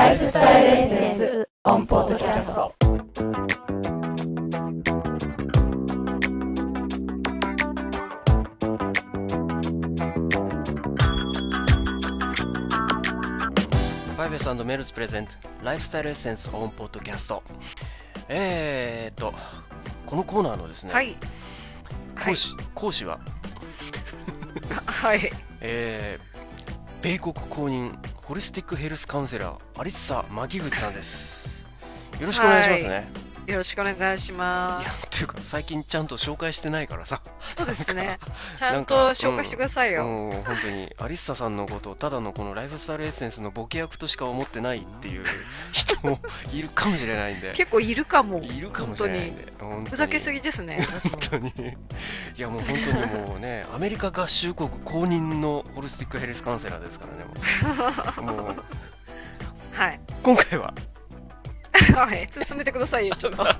Lifestyle Essence。on Podcast。バイベスメルズ present。 Lifestyle Essence on Podcast。えーっとこのコーナーのですね、はい。講師講師は、はい。えー、米国公認ホリスティックヘルスカウンセラーアリッサ・マギグチさんです。よろしくお願いしますね、よろしくお願いします。っていうか最近ちゃんと紹介してないからさそうですね。ちゃんと紹介してくださいよ。もう本当にアリッサさんのことをただのこのライフスタイルエッセンスのボケ役としか思ってないっていう人もいるかもしれないんで結構いるかも。いるかもしれないんで本当にふざけすぎですね。本当にいやもう本当にもうねアメリカ合衆国公認のホルスティックヘルスカウンセラーですからねもう もうはい。今回ははい。進めてくださいよ、ちょっと。いや、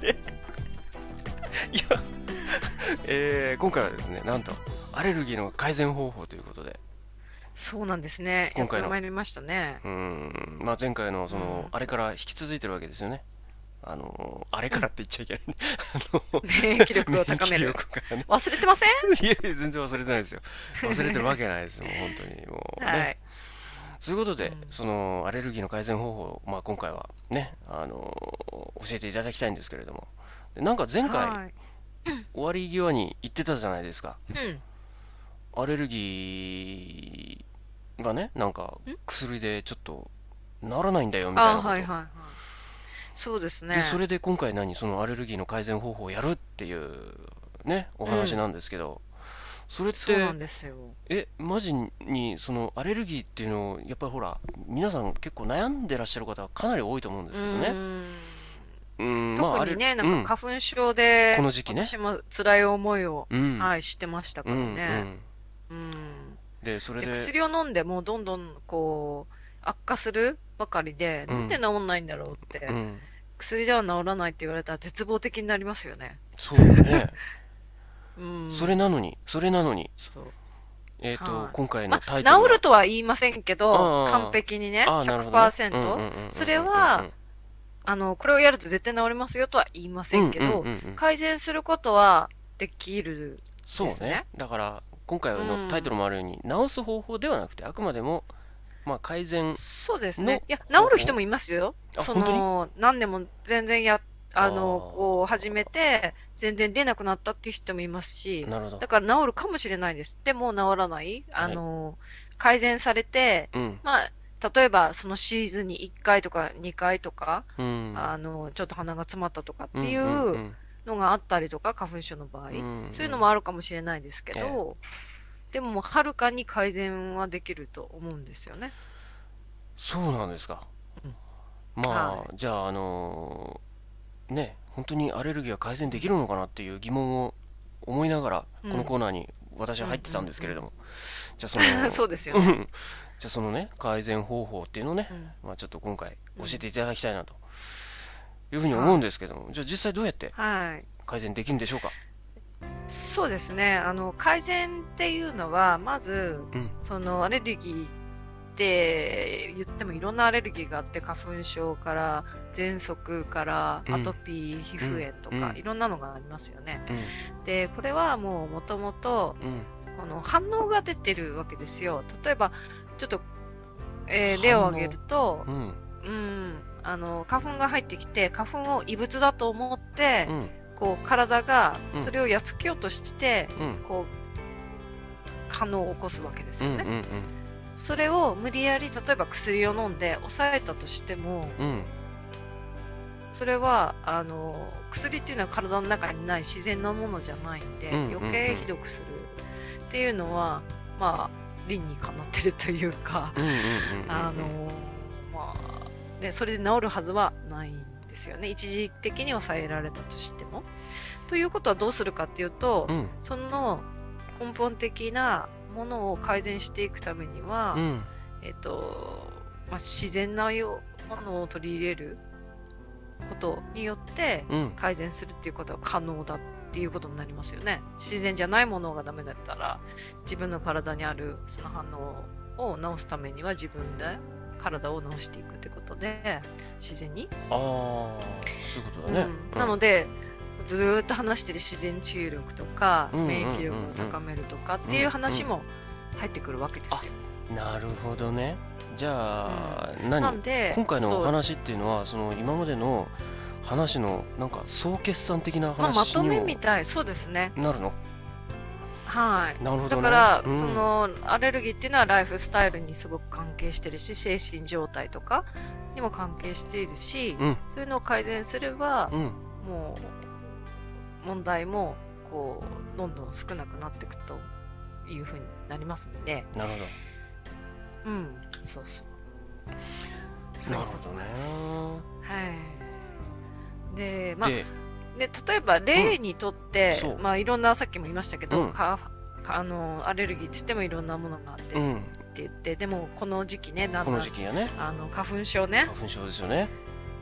えー今回はですねなんとアレルギーの改善方法ということでそうなんですね。や今回のってまいりましたね。うーんまあ前回のその、うんあれから引き続いてるわけですよねあのあれからって言っちゃいけない、あの免疫力を高める。忘れてません？いや全然忘れてないですよ忘れてるわけないですよもう本当にもうね、はい。そういうことで、うんそのアレルギーの改善方法を、まあ、今回はね、あの教えていただきたいんですけれどもでなんか前回、はい。終わり際に言ってたじゃないですかうん。アレルギーがねなんか薬でちょっと治らないんだよみたいなあ、こと、はいはいはい。そうですね。でそれで今回何そのアレルギーの改善方法をやるっていうねお話なんですけど、それってそうなんですよ。えマジにそのアレルギーっていうのをやっぱりほら皆さん結構悩んでらっしゃる方はかなり多いと思うんですけどねうーんうんまあ特にね、あれなんか花粉症で、この時期ね私も辛い思いを、うん、はい、してましたからうんね。うん。うん、でそれでで薬を飲んでもどんどんこう悪化するばかりで、うんなんで治んないんだろうって、うん、薬では治らないって言われたら絶望的になりますよね。そうねうん。それなのにそれなのに。そう。えっ、と、はい。今回まのタイトルは。治るとは言いませんけあど、あ完璧にね、ああなるほどね。100%、うんうんうんうんうんそれはあの、これをやると絶対治りますよとは言いませんけど、うんうんうんうん改善することはできる。そうね。ですね。だから今回うん。のタイトルもあるように、治す方法ではなくてあくまでもまあ改善そうですのね。いや、治る人もいますよ。その、何年も全然や、あのこう、始めて、全然出なくなったっていう人もいますし、なるほど。だから治るかもしれないです。でも治らない。あの、改善されて、うん。まあ、例えばそのシーズンに1回とか2回とか、うん。あの、ちょっと鼻が詰まったとかっていんんううん。のがあったりとか、花粉症の場合、うんそういうのもあるかもしれないですけど、でもはるかに改善はできると思うんですよね。そうなんですか、うん。まあ、はじゃああのーね本当にアレルギーは改善できるのかなっていう疑問を思いながらうん。このコーナーに私は入ってたんですけれども、じゃあその そうですよね。うん。じゃあそのね改善方法っていうのをね、うん。まあ、ちょっと今回教えていただきたいなというふうに思うんですけども、じゃあ実際どうやってはい。改善できるんでしょうか？そうですね。あの、改善っていうのは、まず、うん。そのアレルギーって言ってもいろんなアレルギーがあって、花粉症から、喘息から、うん。アトピー、皮膚炎とか、うん。いろんなのがありますよね。うん。で、これはもう元々、うん。この反応が出てるわけですよ。例えば、ちょっと、えー例を挙げるとう、ん。うん、あの、花粉が入ってきて、花粉を異物だと思って、うん。こう、体がうん。それをやっつけようとして、うん。こう、反応を起こすわけですよね。うんうんそれを無理やり、例えば薬を飲んで抑えたとしても、うんうんそれは、あの、薬っていうのは体の中にない自然なものじゃないんで、余計ひどくするっていうのは、まあ、理にかなってるというか、あの、まあ、で、それで治るはずはないんですよね。一時的に抑えられたとしても。ということはどうするかっていうと、うんその根本的なものを改善していくためには、うんえっと、まあ、自然なよものを取り入れることによってうん改善するっていうことは可能だっていうことになりますよね。自然じゃないものがダメだったら、自分の体にあるその反応を治すためには自分で体を治していくってことで、自然に。ああそういうことだね、うんなので、ずーっと話してる自然治癒力とか、うん免疫力を高めるとかっていう話も入ってくるわけですよ。なるほどね。じゃあ、何？なんで、今回のお話っていうのはその今までの話のなんか総決算的なまあ、まとめみたい、そうですね。なるの？はい。なるほどね。だから、うん。そのアレルギーっていうのはライフスタイルにすごく関係してるし精神状態とかにも関係しているし、うん。そういうのを改善すれば、うん。もう問題もこうどんどん少なくなっていくというふうになりますので、なるほうん、そうそう。どなるほどね。はい。で、まあ、でで例えば例にとって、そう。まあいろんなさっきも言いましたけど、うん。かかあのアレルギーって言ってもいろんなものがあって、うん。って言ってでもこの時期ねだんんの時期やね。あの花粉症ね。花粉症ですよね。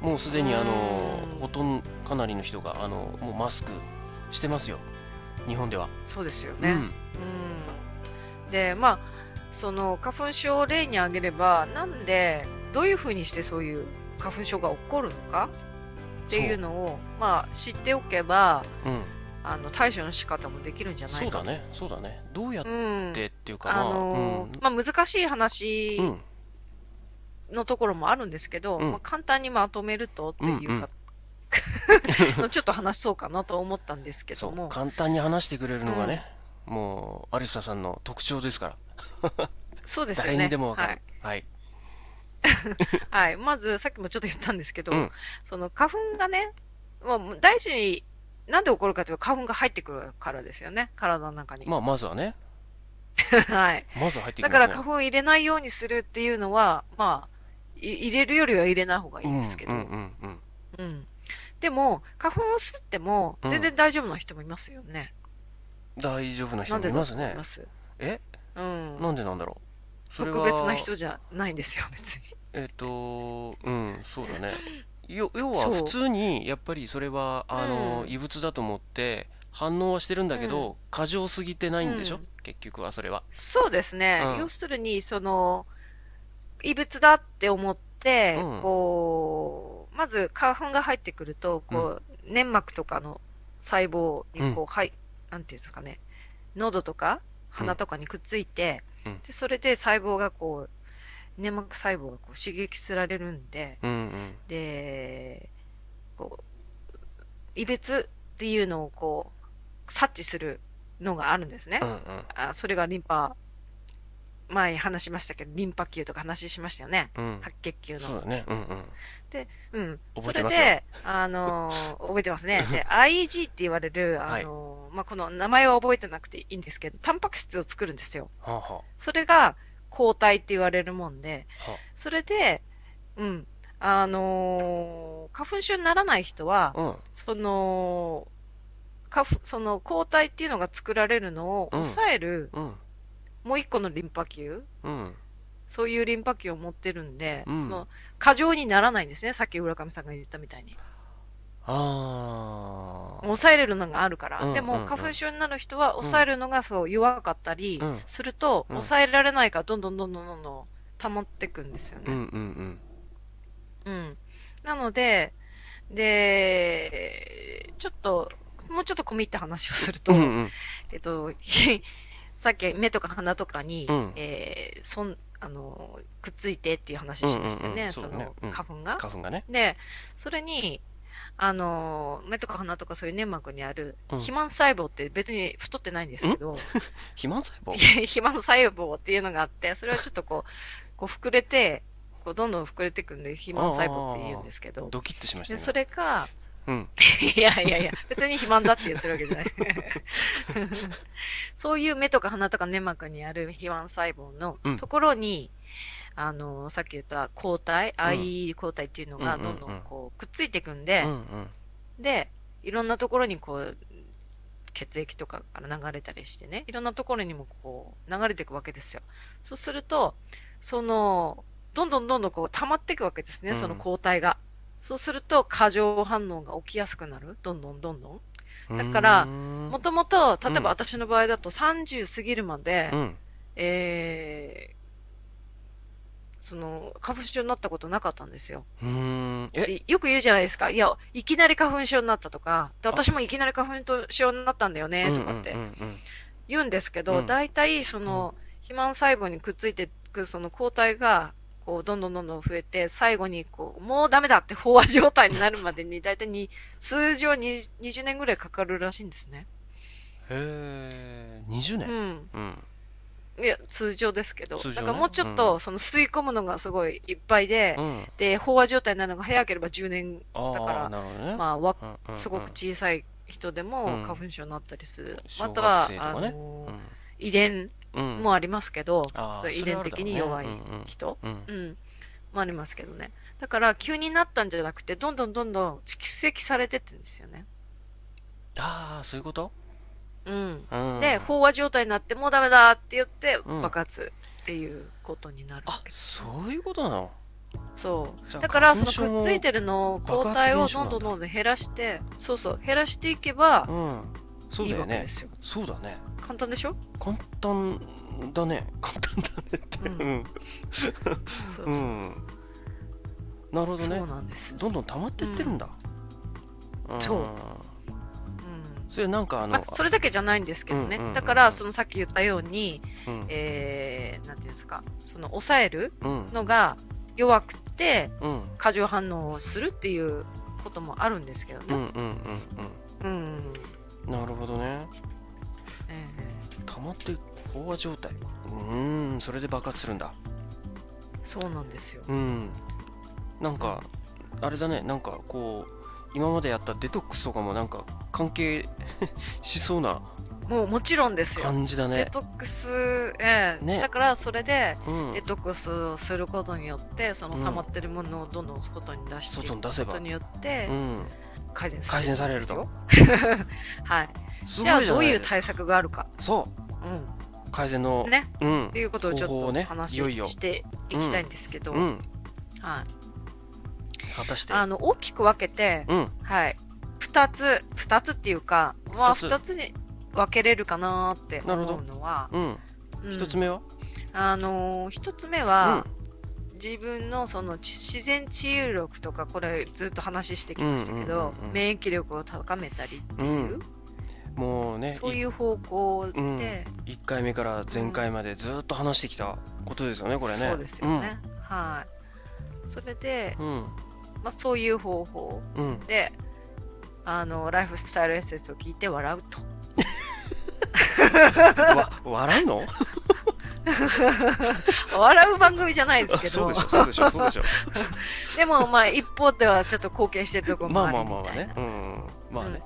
もうすでにあのうん。ほとんどかなりの人があのもうマスクしてますよ。日本では。そうですよね、うん。うん。でまあその花粉症を例に挙げればなんでどういうふうにしてそういう花粉症が起こるのか？っていうのをまあ知っておけばうん。あの対処の仕方もできるんじゃないか。そうだね。そうだね。どうやっうん。てっていうかあまあのーまあ難しい話うん。うんのところもあるんですけど、うん。まあ、簡単にまとめるとっていうか、ちょっと話そうかなと思ったんですけども。簡単に話してくれるのがね、もうアリサさんの特徴ですからそうですよね誰にでもわかはいるはい、はい。まず、さっきもちょっと言ったんですけど、うんその花粉がね、まあ、大事に、なんで起こるかというと花粉が入ってくるからですよね。体の中に。まあまずはね はい。まずは入ってきますねだから花粉を入れないようにするっていうのは、まあ、い入れるよりは入れない方がいいんですけど。うんん。ううんうんうんでも、花粉を吸っても、うん全然大丈夫な人もいますよね。大丈夫な人もいますね思います？え？うん。なんでなんだろう。それは。特別な人じゃないんですよ、別に。えっ、とうんそうだね。よ要は普通にやっぱりそれはあの、うん。異物だと思って反応はしてるんだけど、う過剰すぎてないんでしょ、うん。結局はそれは。そうですね。うん。要するに、その、異物だって思って、うん。こう、まず花粉が入ってくると、こう、粘膜とかの細胞にこう、はい、なんていうんですかね、喉とか鼻とかにくっついて、うんで、それで細胞がこう、粘膜細胞がこう刺激されるんで、うんうんで、こう、異物っていうのをこう、察知するのがあるんですね。うんうんあそれがリンパ、前話しましたけど、リンパ球とか話しましたよね。うん白血球の。そうだねうんうんうん。覚それで、あのー覚えてますね。で、IEG って言われる、あはいのーまあ、この名前は覚えてなくていいんですけど、タンパク質を作るんですよ。はあはそれが抗体って言われるもんで、あはそれで、うん。あのー花粉症にならない人は、あうんその、花粉その抗体っていうのが作られるのをうん抑える、うんもう一個のリンパ球うんそういうリンパ球を持ってるんで、うんその、過剰にならないんですね。さっき浦上さんが言ったみたいに。ああ抑えれるのがあるから。でも、うんうん。うん花粉症になる人は抑えるのがそう弱かったりうん。すると、うん。抑えられないからどんどんどんどんどんどん溜まってくんですようんね。うんうん。うん。なので、で、ちょっと、もうちょっと込み入った話をすると、うんうん。えっと、さっき目とか鼻とかに、うん。えーそん、あの、くっついてっていう話しましたよね、うんうんうん。そのね。うん。花粉が。花粉がね。で、それに、あの、目とか鼻とかそういう粘膜にあるうん。肥満細胞って別に太ってないんですけど、肥満細胞？肥満細胞っていうのがあって、それはちょっとこう、こう膨れて、こうどんどん膨れていくんで、肥満細胞って言うんですけど、ドキッとしましたでねそれが、うん。いやいやいや、別に肥満だって言ってるわけじゃない。そういう目とか鼻とか粘膜にある肥満細胞のうん。ところに、あの、さっき言った抗体、ん IE 抗体っていうのがどんどんこうくっついていくんで、うんうんで、いろんなところにこう、血液とかから流れたりしてね、いろんなところにもこう、流れていくわけですよ。そうすると、その、どんどんどんどんこう溜まっていくわけですね、うんその抗体が。そうすると、過剰反応が起きやすくなる。どんどんどんどん。だからもともと、例えうんば私の場合だと30過ぎるまで、うんえー、その、花粉症になったことなかったんですよ。うーん。え、でよく言うじゃないですか。いや、いきなり花粉症になったとか、で私もいきなり花粉症になったんだよね、とかって言うんですけど、うん大体、その、肥満細胞にくっついてく、その抗体が、こう、どんどんどんどん増えて、最後に、こう、もうダメだって飽和状態になるまでに、大体に、通常に20年ぐらいかかるらしいんですね。へえ、20う年？ん。うん。いや、通常ですけど。ね。だからもうちょっと、うん。その吸い込むのがすごいいっぱいで、うん。で、飽和状態になるのが早ければ10年、あだからね。まあ、わうんうんうん。すごく小さい人でもうん。花粉症になったりする。小または、ねあの、遺伝もありますけど、それはあるだろうね。伝的に弱い人、うんうん、もありますけどね。だから、急になったんじゃなくて、どんどんどんどん蓄積されてってんですよね。ああ、そういうこと？うん。うん。で、飽和状態になって、もうダメだって言って、うん爆発っていうことになるわあけ、です。そういうことなの？そう。だから、そのくっついてるのを、抗体をどんどんどんどん減らして、そうそう、減らしていけばうん。そういいだよね。そうだね。簡単でしょ？簡単だね。簡単だねって。うんうん。そうそう。うん。なるほどねそう。なんです。どんどん溜まってってるんだ。んそううん。それなんかあのまあ、、それだけじゃないんですけどね。うんうんうんうん。だから、そのさっき言ったように、うん。えー、なんていうんですか、その抑えるうん。のが弱くて、うん。過剰反応をするっていうこともあるんですけどね。うんうんうんうん。うん。なるほどね。え溜まって飽和状態。うーんそれで爆発するんだ。ーそうなんですよ。うん。なんかあれだね。なんかこう今までやったデトックスとかもなんか関係 しそうなもうもちろんですよ。感じだね。デトックス、ええ。ね。だからそれで、うん。デトックスをすることによって、そのうん溜まってるものをどんどん外に出していく外に出せば。ことによってう、ん。改善さ改れる善されると。はい。じゃあどういう対策があるか。そう。うん。改善のね。うん。っていうことをちょっとね話していきたいんですけど、うん。はい。果たして？あの、大きく分けて、うん。はい。二つ、二つっていうか、まあ二つ二つに分けれるかなって思うのは、うん。うん。一つ目は？あのー一つ目は、自分のそのち自然治癒力とか、これずっと話してきましたけど、うんうんうんうん免疫力を高めたりっていう、うん。もうねそういう方向で、うん。1回目から前回までずっと話してきたことですよねこれね。そうですよね。はい。それで、うんまあ、そういう方法うん、うん、で、あの、ライフスタイルエッセンスを聞いて笑うと。わ笑うの？笑う番組じゃないですけど。そうでしょ、そうでしょそうでしょ。でもまあ一方ではちょっと貢献してるところもまああるまあまあまあねみたいな。うんまあね、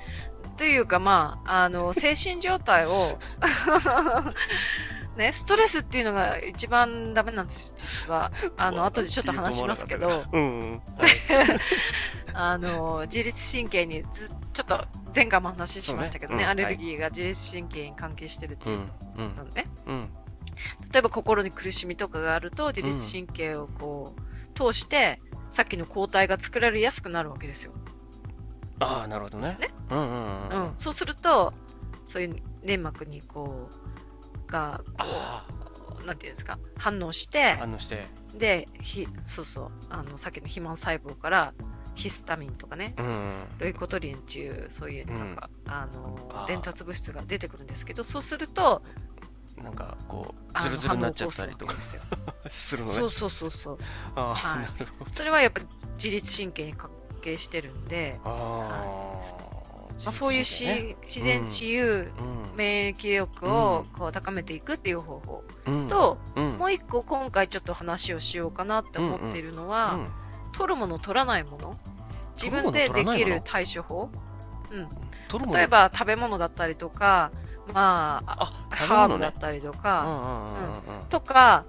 というかまあ、あの、精神状態を、ね、ストレスっていうのが一番ダメなんですよ、実は。あの、後でちょっと話しますけど、うんうん。あの、自律神経にず、ちょっと前回も話しましたけどね、ね。うん。アレルギーが自律神経に関係してるってういう。ん。うん。のね。うん。例えば心に苦しみとかがあると、自律神経をこう、通して、さっきの抗体が作られやすくなるわけですよ。ああなるほどね。うんうんううん。ん。そうすると、そういう粘膜にこう、が、こあう、なんていうんですか、反応してあ、反応して。で、ひ、そうそう、あの、さっきの肥満細胞から、ヒスタミンとかね、うんロイコトリエンっていう、そういう、なんか、あのあー、伝達物質が出てくるんですけど、そうすると、なんかこうズルズルになっちゃったりとか。するのね。よそうそうそうそう。ああ、はい。それはやっぱ自律神経に関係してるんで、ああ、まあ、そういうし、ね自然治癒、うん免疫力をうん。こう高めていくっていう方法。うん。と、うん。もう一個今回ちょっと話をしようかなって思っているのは、うん取るもの取らないもの。自分でできる対処法。取るもの？例えば食べ物だったりとかまあハーブだったりとうんか、うんうんうん。うん。とか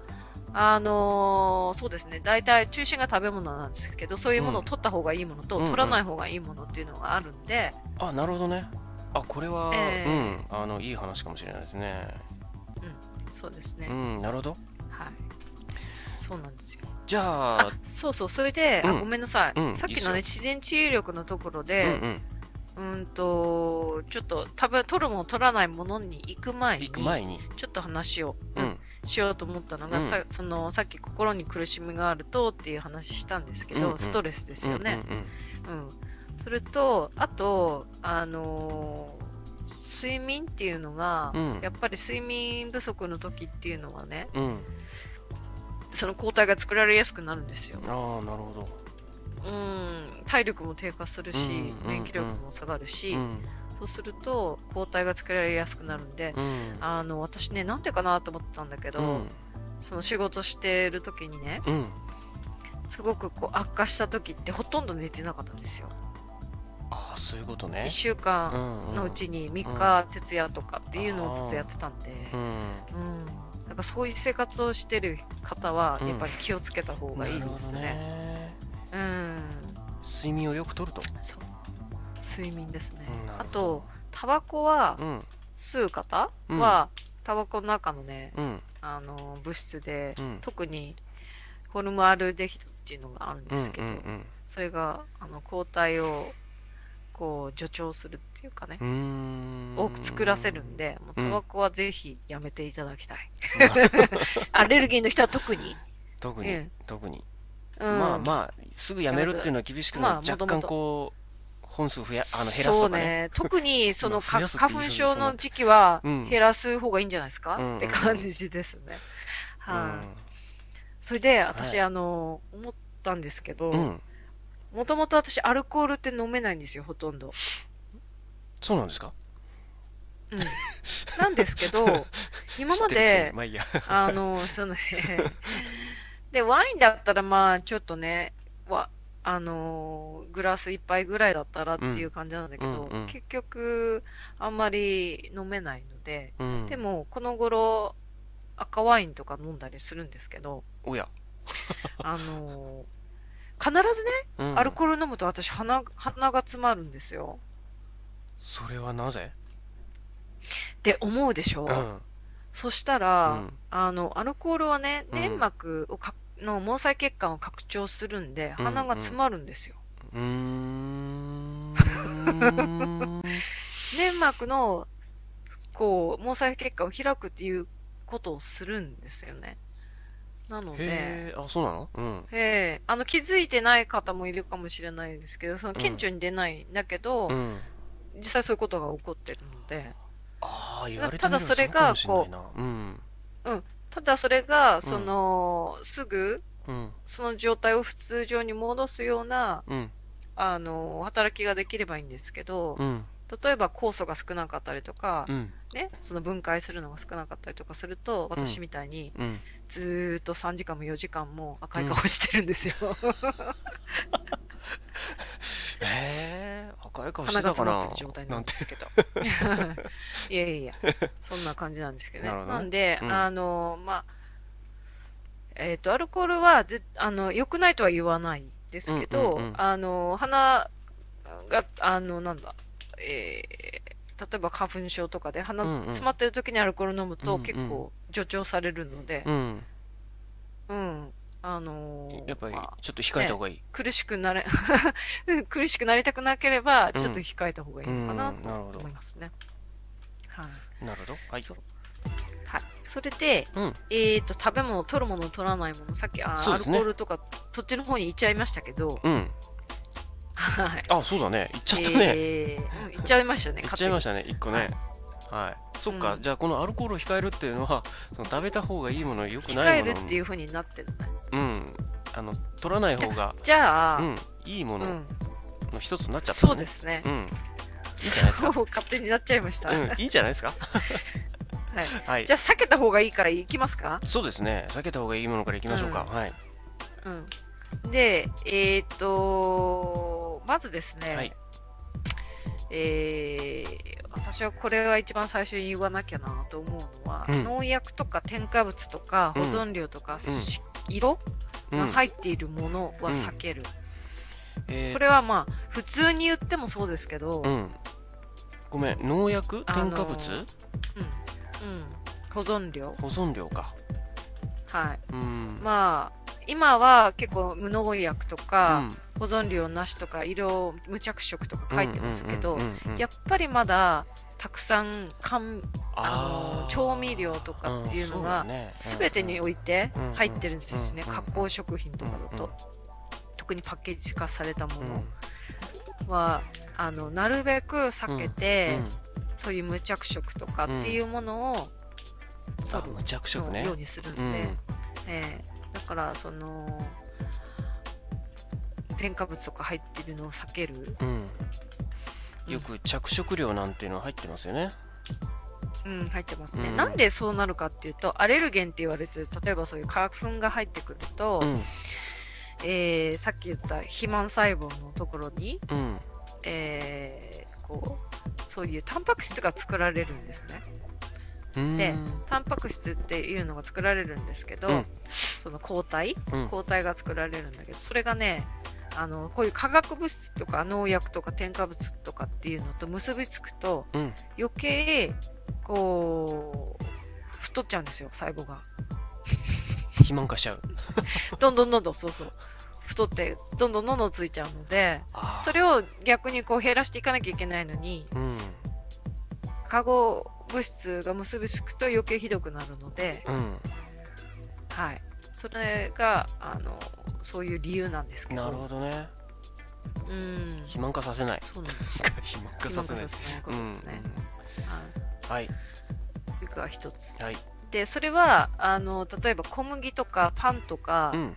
あのーそうですね。大体中心が食べ物なんですけどそういうものを取った方がいいものと、うんうん。取らない方がいいものっていうのがあるんで、あなるほどね。あこれは、えうん。あのいい話かもしれないですね。そうですね、うんなるほど。はいそうなんですよ。じゃああそうそう。それで、うん。あごめんなさい、うんさっきいいっすよ。のね自然治癒力のところうんで、うん。うんと、ちょっと食べ、取るもの取らないものに行く前に、行く前に。ちょっと話を、うん。うんしようと思ったのが、うん。さそのさっき心に苦しみがあるとっていう話したんですけど、うんうん。ストレスですよね。うんうんうん、それと、あと、あのー睡眠っていうのが、うん。やっぱり睡眠不足の時っていうのはね、その抗体が作られやすくなるんですよ。ああなるほど。うん、体力も低下するし、免疫力も下がるし、うんそうすると抗体が作られやすくなるんで、うん。あの、私ね、なんてかなと思ったんだけど、うん。その仕事してる時にね、うん。すごくこう悪化した時ってほとんど寝てなかったんですよ。ああそういうことね。1週間んん。のうちに3日徹夜とかっていうのをずっとやってたんで、うん。うん。なんかそういう生活をしてる方は、うん。やっぱり気をつけた方がいいですね。ね。うん。睡眠をよくとると。そう。睡眠ですね。あと、タバコはうん。吸う方うん。は、タバコの中のね、うん。あの、物質で、うん。特にホルムアルデヒドっていうのがあるんうんですけど、うんそれが、あの、抗体を、こう、助長するっていうかねう、ん。多く作らせるんで、もううん。タバコはぜひやめていただきたい。アレルギーの人は特に。特にええ特に。うん、まあまあすぐやめるっていうのは厳しくまあなる若干こう本数増やあの減らすそうとかね。ね。特に、その、花粉症の時期はうん。減らす方がいいんじゃないですか、うんって感じですね。はい、うん。それで、私、はい。あの、思ったんですけど、うん。もともと私、アルコールって飲めないんですよ、ほとんど。そうなんですか？うん。なんですけど、今まで、まあいいや。あの、そのね、で、ワインだったら、まあ、ちょっとね、わ、あの、グラス一杯ぐらいだったらっていう感じなんだけど、うんうんうん。結局、あんまり飲めないので、うん。でも、この頃、赤ワインとか飲んだりするんですけど、おや。あの、必ずね、うん。アルコール飲むと私鼻、鼻が詰まるんですよ。それはなぜ？って思うでしょ、うん。そしたら、うん。あの、アルコールはね、うん粘膜をかの毛細血管を拡張するんで、うん鼻が詰まるんですよ。うーん。粘膜の、こう、毛細血管を開くっていうことをするんですよね。なので、あそうなの？うん。ええあの、気づいてない方もいるかもしれないですけど、その、顕著に出ないんだけど、うん。実際そういうことが起こってるので、ああ言われてみただそれがそうかもしれないな。うんただそれが、その、すぐ、うん。その状態を普通上に戻すような、うん。あの、働きができればいいんですけど、うん。例えば酵素が少なかったりとか、うん。ね、その分解するのが少なかったりとかすると、私みたいに、うん。ずーっと3時間も4時間も赤い顔してるんですよ。ええ赤い顔して鼻がたかな詰まってる状態なんですけど。いや いやいや、そんな感じなんですけどね。なるほどね。なんで、うん。あの、まあ、えっ、と、アルコールはぜ、あの、良くないとは言わないですけど、うんうんうん。あの、鼻が、あの、なんだ、えー例えば花粉症とかで鼻うんうん。詰まってる時にアルコール飲むとうんうん。結構助長されるので、うん。うん、あのーやっぱりまあちょっと控えた方がいい。苦しくなれ、苦しくなりたくなければ、ちょっと控えた方がいいのかなと思いますね。はい。なるほど。はい。はい。それで、うん。えっ、と、食べ物、取るもの、取らないもの、さっき、あアルコールとか、そっちの方に行っちゃいましたけど、うん。はい。あそうだね。言っちゃったね。えーうん行っちゃいましたね、言っちゃいまししたね一個ね。はい。そっか。うん。じゃあこのアルコールを控えるっていうのはその食べた方がいいもの良く控えないもの。るっていう風になってるね。うん。あの取らない方が じゃあ、うんいいものうん。の一つになっちゃったそうねですね。うん。いいじゃないですか。そう、勝手になっちゃいました。うんいいじゃないですか。はい。はい。じゃあ、避けた方がいいから行きますか？そうですね。避けた方がいいものからいきましょうか。うん。はい。うん。で、えっ、と、まずですね、はい。えー私はこれは一番最初に言わなきゃなと思うのは、うん。農薬とか添加物とか保うん存料とか、し色うん。が入っているものは避ける。えー。これはまあ、普通に言ってもそうですけど、うん、うんごめん農薬？あのー添加物？うん、保存料。保存料か。はい。うん。まあ、今は結構無農薬とか、保存料なしとか色無着色とか書いてますけどうんうんうんうんやっぱりまだたくさん甘あのー。調味料とかっていうのが全てにおいてうんうん。入ってるんですね。うんうん加工食品とかだうんうんと特にパッケージ化されたもうん。のはあのなるべく避けてうんそういう無着色とかっていうものをあ取る無着色ね。ようにするんで、うん。ええだからその添加物とか入ってるのを避ける、うん。よく着色料なんていうの入ってますよね。うん、入ってますね、うん。なんでそうなるかっていうとアレルゲンって言われてる例えばそういう花粉が入ってくると、うん。えーさっき言った肥満細胞のところに、うん。えーこうそういうタンパク質が作られるんですね。うんでタンパク質っていうのが作られるんですけど、うん。その抗体？うん。抗体が作られるんだけどそれがねあのこういう化学物質とか農薬とか添加物とかっていうのと結びつくとうん。余計こう太っちゃうんですよ細胞が。肥満化しちゃう。どんどんどんどんそうそう。太ってどんどんどんどんついちゃうのでそれを逆にこう減らしていかなきゃいけないのにうん。化合物質が結びつくと余計ひどくなるので、うんはい、それがあのそういう理由なんですけど。なるほどね。うん。肥満化させない。そうなんです。よ肥満化させないことですね、はい、はい。というか一つ。はい。でそれはあの例えば小麦とかパンとか、うん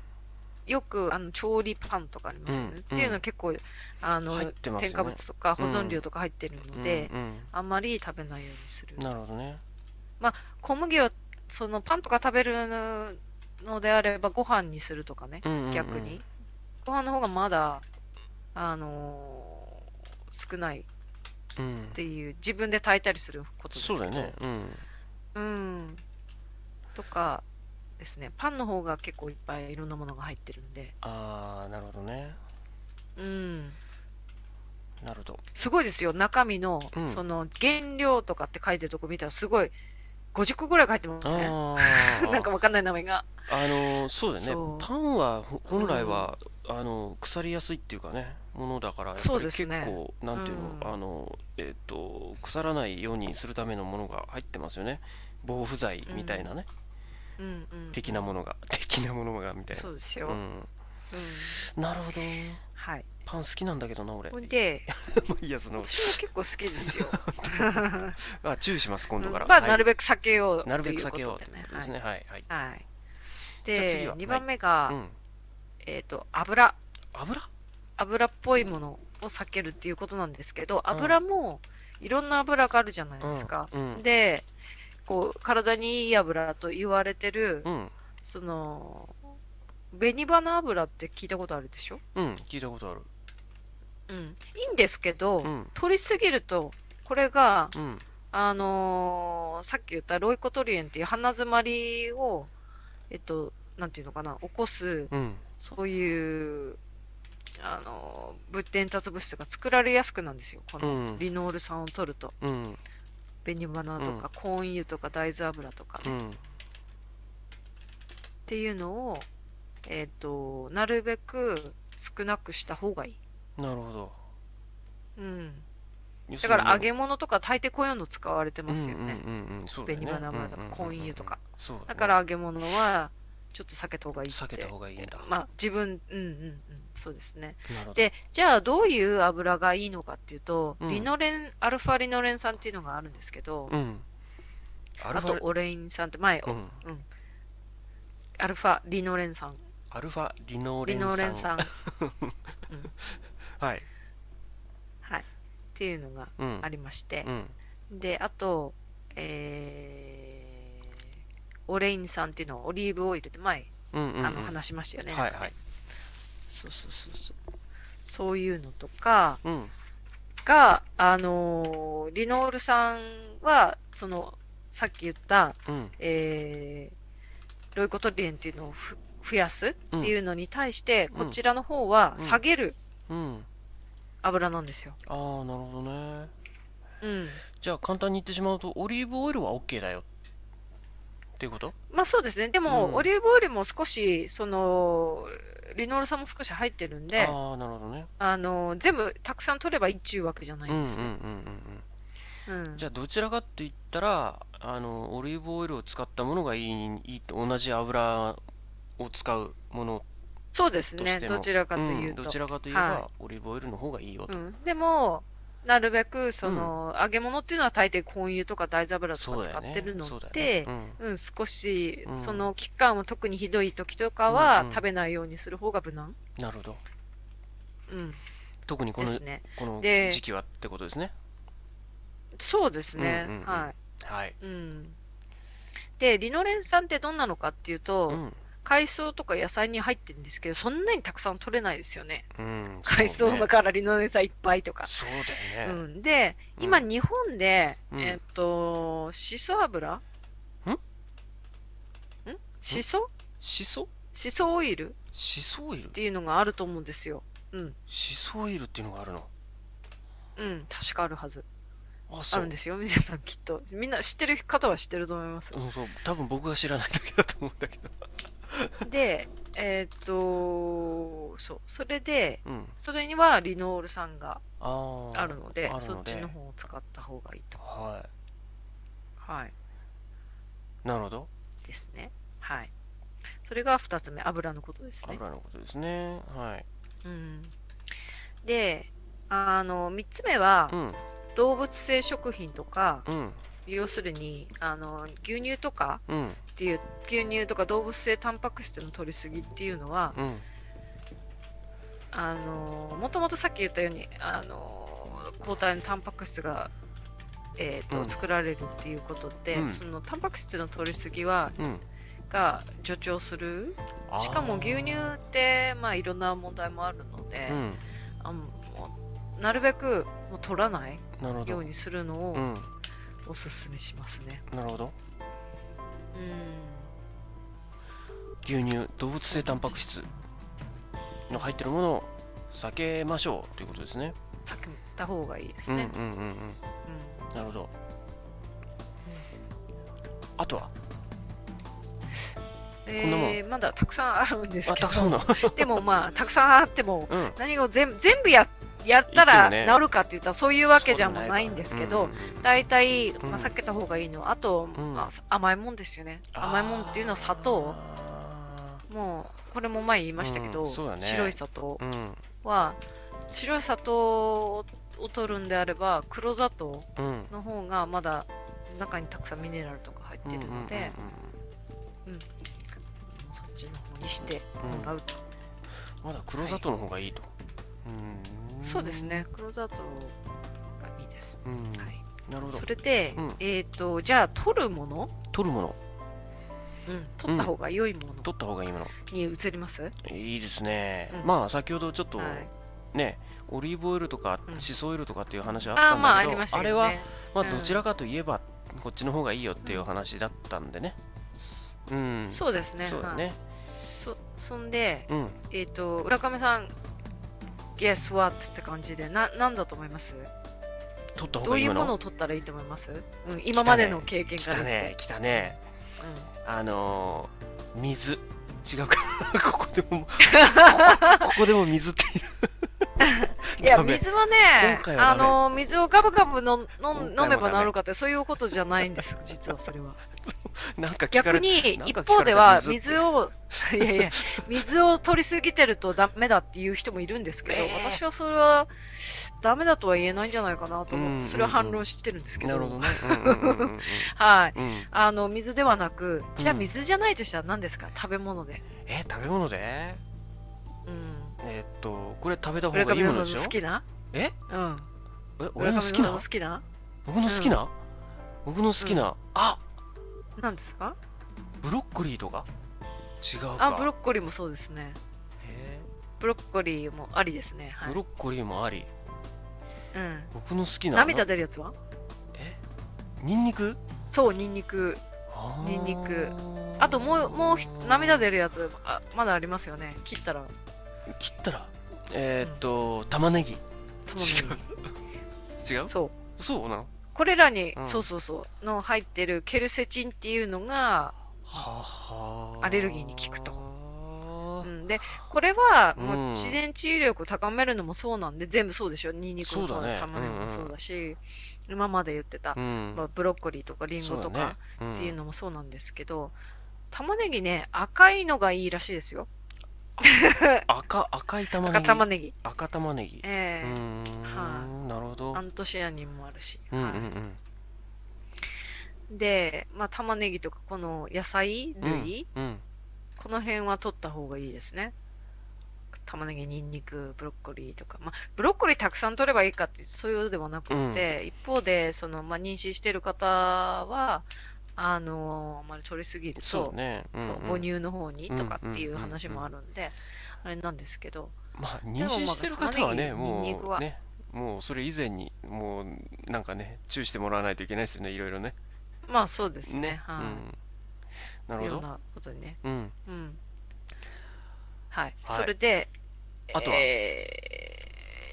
よくあの調理パンとかありますよね、うんっていうのは結構あの、ね。添加物とか保存料とか入ってるので、うんあんまり食べないようにする。うんなるほどね。小麦はそのパンとか食べるのであればご飯にするとかね、うんうんうん逆に。ご飯の方がまだあのー少ない。っうん。ていう自分で炊いたりすることですけど。そうだよね。うん。うん。とかですね。パンの方が結構いっぱいいろんなものが入ってるんで。ああなるほどね。うん。なるほど。すごいですよ。中身の、うん。その原料とかって書いてるとこ見たらすごい50個ぐらい書いてますね。なんかわかんない名前が。あのーそうだよね。パンはほ本来は、あの腐りやすいっていうかね。ものだからやっぱそうり結ですね。構、なんていうの、うん。あのえっ、と腐らないようにするためのものが入ってますよね。防腐剤みたいなね、うんうん的なものが 的なものがみたいな。そうですよ、ううん。ん、なるほど。はい。パン好きなんだけどな俺。ほんで。まあいいやその。私も結構好きですよ。あ注意します今度から、まあ、はい。なるべく避けようなるべく避けようでねことですね。はい。はい、では。2番目が、うん。えっ、と油。油？油っぽいものを避けるっていうことなんですけど油もいろんな油があるじゃないですか、うん。うん。でこう体にいい油と言われてる、うん。その紅花油って聞いたことあるでしょ？うん聞いたことある。うん。いいんですけど、うん。取りすぎるとこれがうん。あのーさっき言ったロイコトリエンっていう鼻詰まりをえっとなんていうのかな起こすうん。そういうあのー物伝達物質が作られやすくなんですよ。こうのん。リノール酸を取ると。うん紅花とか、コーン油とか大豆油とかね、っうん。ていうのをえっ、となるべく少なくした方がいい、なるほど。うん、だから揚げ物とか大抵こういうの使われてますよね、紅花油とかうんうんうんうんコーン油とか。だから揚げ物はちょっと避けた方がいいって。避けた方がいいんだ。まあ自分うんうんうん。そうですね。なるほど。でじゃあどういう油がいいのかっていうと、うん。リノレンアルファリノレン酸っていうのがあるんですけど、うん。あとオレイン酸って前、うん。うん。アルファリノレン酸。アルファリノーレリン酸。ノレン酸。はい。はい。っていうのがうん。ありまして。う、ん。であとえー、オレイン酸っていうのはオリーブオイルで前、うんうんうん。あの話しましたよね、はいはい。そうそうそうそう。そういうのとかうん。があのーリノール酸はそのさっき言ったうん。えーロイコトリエンっていうのをふ増やすっていうのに対して、うん。こちらの方はうん。下げるうん。油なんですよ。ああなるほどね。うん。じゃあ簡単に言ってしまうとオリーブオイルは OK だよっていうこと？まあそうですね。でも、うんオリーブオイルも少し、その、リノール酸も少し入ってるんで、ああなるほどねあの、全部たくさん取ればいいっちゅうわけじゃないうんうんうんんですね。うんうんうんじゃあどちらかって言ったらあのオリーブオイルを使ったものがいいいいと同じ油を使うものそうですね。としてのどちらかというと。んどちらかといえば、はオリーブオイルの方がいいよと、うん。でも、なるべく、その、揚げ物っていうのは大抵根油とか大豆油とか使ってるので、ねうん、少し、うんその期間を特にひどい時とかうんはうん食べないようにする方が無難。うん、なるほどうん。特にこのね。こので時期はってことですねそうですね。うんうんうんはい。はい、うん。で、リノレン酸ってどんなのかっていうと、うん海藻とか野菜に入ってるんですけど、そんなにたくさん取れないですよね。うん、海藻そうねだからリノレン酸いっぱいとか。そうだよね、うん。で、今うん日本で、うんえっと、しそ油？ん？ん？しそしそしそオイル？っしそオイル？ていうのがあると思うんですよ。うん。しそオイルっていうのがあるの？うん。確かあるはず。ああるんですよ。皆さんきっと。みんな知ってる方は知ってると思います。うん、そう多分僕が知らないだけだと思うんだけど で、えっと、そう。それで、うんそれにはリノール酸があるので、そっちでの方を使った方がいいと。ははい。いなるほどですね。はい。それが二つ目、油のことですね。油のことですねはいうん。で、あの、三つ目は、うん動物性食品とか、うん要するに、あの、牛乳とかうんっていう、牛乳とか動物性タンパク質の取りすぎっていうのは、うん。あの、もともとさっき言ったように、あの、抗体のタンパク質が、えっ、と、うん。作られるっていうことで、うん。そのタンパク質の取りすぎは、うん。が助長する。しかも牛乳って、まあ、いろんな問題もあるので、うん。あもうなるべくもう取らないようにするのをうん。おすすめしますね。なるほど。うん牛乳動物性タンパク質の入ってるものを避けましょうということですね。避けた方がいいですうんね。うんうんうん。うん。なるほど。あとは？えーまだたくさんあるんですけど。でもまあたくさんあってもうん。何を全全部ややったら治るかって言ったらそういうわけじゃもないんですけど、うん。うん大体、うん。まあ、避けた方がいいのはあと、うん。まあ甘いもんですよね。甘いもんっていうのは砂糖。あもうこれも前言いましたけど、白い砂糖は白い砂糖を取るんであれば黒砂糖うん。の方がまだ中にたくさんミネラルとか入ってるので、そっちの方にしてもらうと、まだ黒砂糖の方がいいと。うんそうですね。黒砂糖がいいです、うん。はい、なるほど。それで、うん。えっ、とじゃあ取るもの、取るもの。うん、取った方が良いもの。取った方がいいもの。に移ります、いいですね。うん。まあ先ほどちょっとはい、ねオリーブオイルとかうん。シソオイルとかっていう話あったんだけどりましたけど、あれはまあどちらかといえばこっちの方がいいよっていう話だったんでね。うん。そうですね。はいそうだね。そそんでうん。えっ、と浦上さん Guess what? って感じで。ななんだと思います？取った方どういうものがいいものを取ったらいいと思います、うん、今までの経験来かたね来たね。うん。あのー水。違うか。ここでもここここでも水っていう。いや、ダメ。水はね今、回はあの、水をガブガブの飲今回もん飲めばダメ治るかって、そういうことじゃないんです、実はそれは。逆に、一方では、水を、いやいや、水を取りすぎてるとダメだっていう人もいるんですけど、え。ー私はそれは、ダメだとは言えないんじゃないかなと思って、それは反論してるんですけど。はい。うん。あの、水ではなく、じゃあうん。水じゃないとしたら何ですか？食べ物で。え食べ物で？うん。えーっとこれ食べた方村がいいものでしょ？好きな？え？うん。え俺の好きな？の好きな？僕の好きな、僕の好きな、あ何ですか？ブロッコリーとか？違うか。あ、ブロッコリーもそうですね。へブロッコリーもありですね。はい。ーブロッコリーもあり。うん。僕の好きな涙出るやつは？え？ニンニク？そう、ニンニク。ニンニク。あともう、もうひ涙出るやつ、あまだありますよね。切ったら、切ったら？えーっと、玉ねぎ。玉ね違う。ぎ。そう。そうなの？これらに、うん。そうそうそう、の入ってるケルセチンっていうのが、アレルギーに効くと。とうん、で、これは、もうん。う自然治癒力を高めるのもそうなんで、全部そうでしょ。ニンニクもそうね。玉ねぎもそうだし、今まで言ってた、うん。まあ、ブロッコリーとかリンゴとかっていうのもそうなんですけど、玉ねぎね、赤いのがいいらしいですよ。赤赤い玉ねぎ。赤玉ねぎ。赤玉ねぎ。うえ。えーんなるほど。アントシアニンもあるし。うんうんはい。で、まあ、玉ねぎとか、この野菜うん類、うん。この辺は取った方がいいですね。玉ねぎ、ニンニク、ブロッコリーとか。まあ、ブロッコリーたくさん取ればいいかって、そういうのではなくて、一方で、その、まあ、妊娠している方は、あの、あまり取りすぎると、そうね。うんそううん母乳の方にとかっていううんうんうんうん話もあるんで、あれなんですけど、まあ妊娠してる方はねでもうねもうそれ以前にもうなんかね注意してもらわないといけないですよねいろいろね。まあそうですね。ね。はい、うん。なるほど。いろんなことにね。うん。うん。はい。はい。それで、あとは？え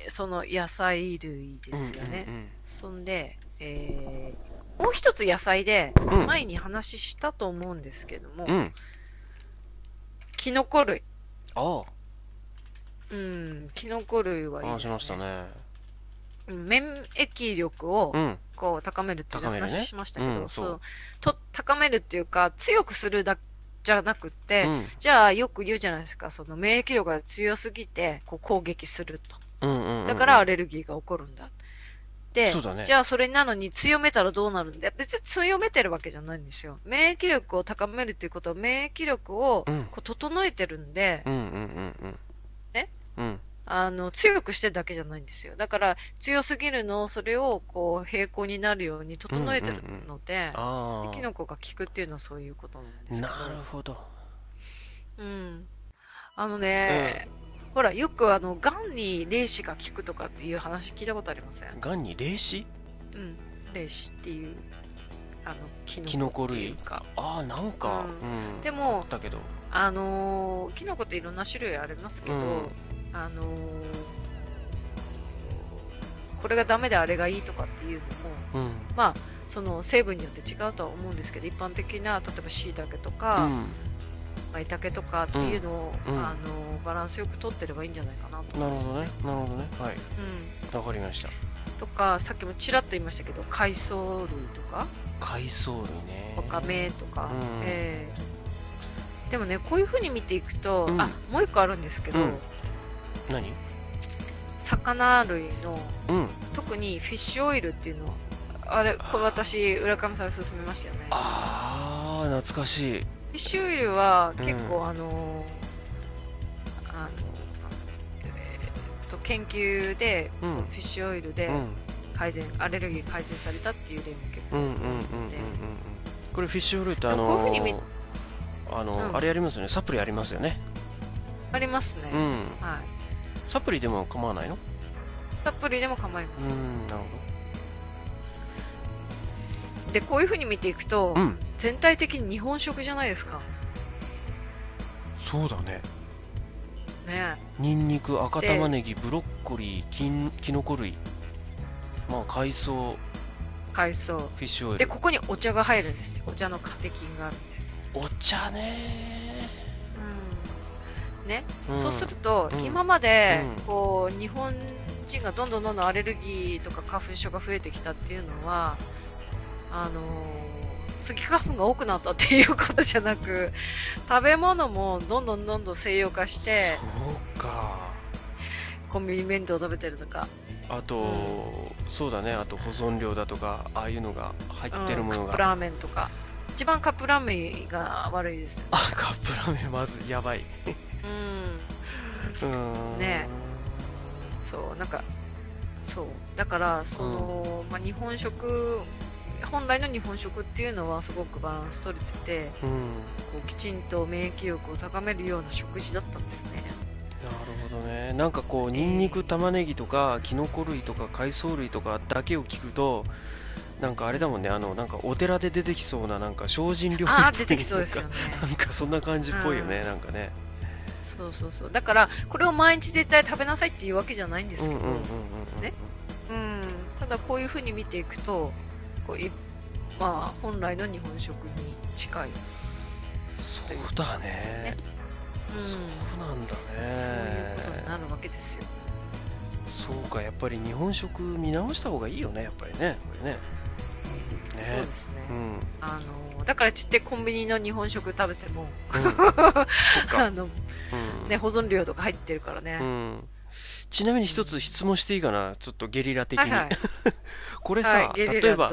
ーその野菜類ですよね。うん。そんで、えーもう一つ野菜で、前に話したと思うんですけども、うん。キノコ類。あうん、キノコ類あはいいですね。話しましたね。うん免疫力をうん。こう高めるっていう話しましたけど、うんそう。と高めるっていうか強くするだじゃなくって、うん。じゃあよく言うじゃないですか、その免疫力が強すぎてこう攻撃すると。だからアレルギーが起こるんだね。じゃあそれなのに強めたらどうなるんだ別に強めてるわけじゃないんですよ。免疫力を高めるっていうことは免疫力をうん。こう整えてるんで、うんうんうんうん。ね？うん。あの、強くしてるだけじゃないんですよ。だから強すぎるのをそれをこう平行になるように整えてるので、キノコが効くっていうのはそういうことなんですけど。なるほど。うん。あのね、ほら、よくあの、癌に霊視が効くとかっていう話聞いたことありません？がんに霊視？うん。霊視っていう、あの、キキノコ類？か。ああなんか。うん。うん。でもだけど。あのーキノコっていろんな種類ありますけど、うん。あのーこれがダメであれがいいとかっていうのも、うん。まあ、その成分によって違うとは思うんですけど、一般的な、例えば椎茸とうか、ん舞茸とかっていうのを、うん。あのバランスよく取ってればいいんじゃないかなと思うんですよなるほどね。なるほどね。はい。うん。わかりました。とか、さっきもちらっと言いましたけど、海藻類とか、海藻類ね。わかめとか、うんええ。でもね、こういう風に見ていくと、うん。あ、もう一個あるんですけど、うん。何？魚類の、うん。特にフィッシュオイルっていうのあれ、これ私、浦上さんに勧めましたよね。ああ懐かしいシュオイルはうん。結構、あの、あの、えーっと、研究で、うん。そのフィッシュオイルでうん。改善、アレルギー改善されたっていう例も結構うんうんうんうんうんうん。これフィッシュオイルってあこういうのふうに見あの、うん。あれやりますよね。サプリありますよね。ありますね。うん。はい。サプリでも構わないの？たっぷりでも構いません。うんなるで、こういう風に見ていくと、うん全体的に日本食じゃないですか。そうだねねニンニク赤玉ねぎブロッコリーキンキノコ類まあ海藻海藻。フィッシュオイで、ルここにお茶が入るんですよ。お茶のカテキンがあるんで。お茶ねうん。ね。うんそうすると、うん今までうん、こう、日本人がどんどんどんどんアレルギーとか花粉症が増えてきたっていうのは、あのー、スギ花粉が多くなったっていうことじゃなく、食べ物もどんどんどんどん西洋化して、そうか。コンビニ弁当食べてるとか、あと、そうだね。あと保存料だとかああいうのが入ってるうんものが、カップラーメンとか。一番カップラーメンが悪いです。あカップラーメンまずやばい。うん。うーん。ね。そう、なんか、そう。だから、その、まあ、日本食、本来の日本食っていうのはすごくバランス取れてて、うん。こうきちんと免疫力を高めるような食事だったんですね。なるほどね。なんかこうニンニク玉ねぎとかキノコ類とか海藻類とかだけを聞くとなんかあれだもんね。あのなんかお寺で出てきそうななんか精進料理っぽい。ああ、出てきそうですよね。なんかそんな感じっぽいよね、うん。なんかね。そうそうそう。だから、これを毎日絶対食べなさいっていうわけじゃないんですけど、うんうんうんうんうんね。うん、ただこういう風に見ていくと、こういまあ、本来の日本食に近い。そうだね。うん。そうなんだね。そういうことになるわけですよ。そうかやっぱり日本食見直した方がいいよねやっぱりね。これね。ね。そうですね。うん、あのだからちってコンビニの日本食食べても、うん、あのうん。ね保存料とか入ってるからね。うん、ちなみに一つ質問していいかな？ちょっとゲリラ的に、はいはい。これさ、はい、例えば。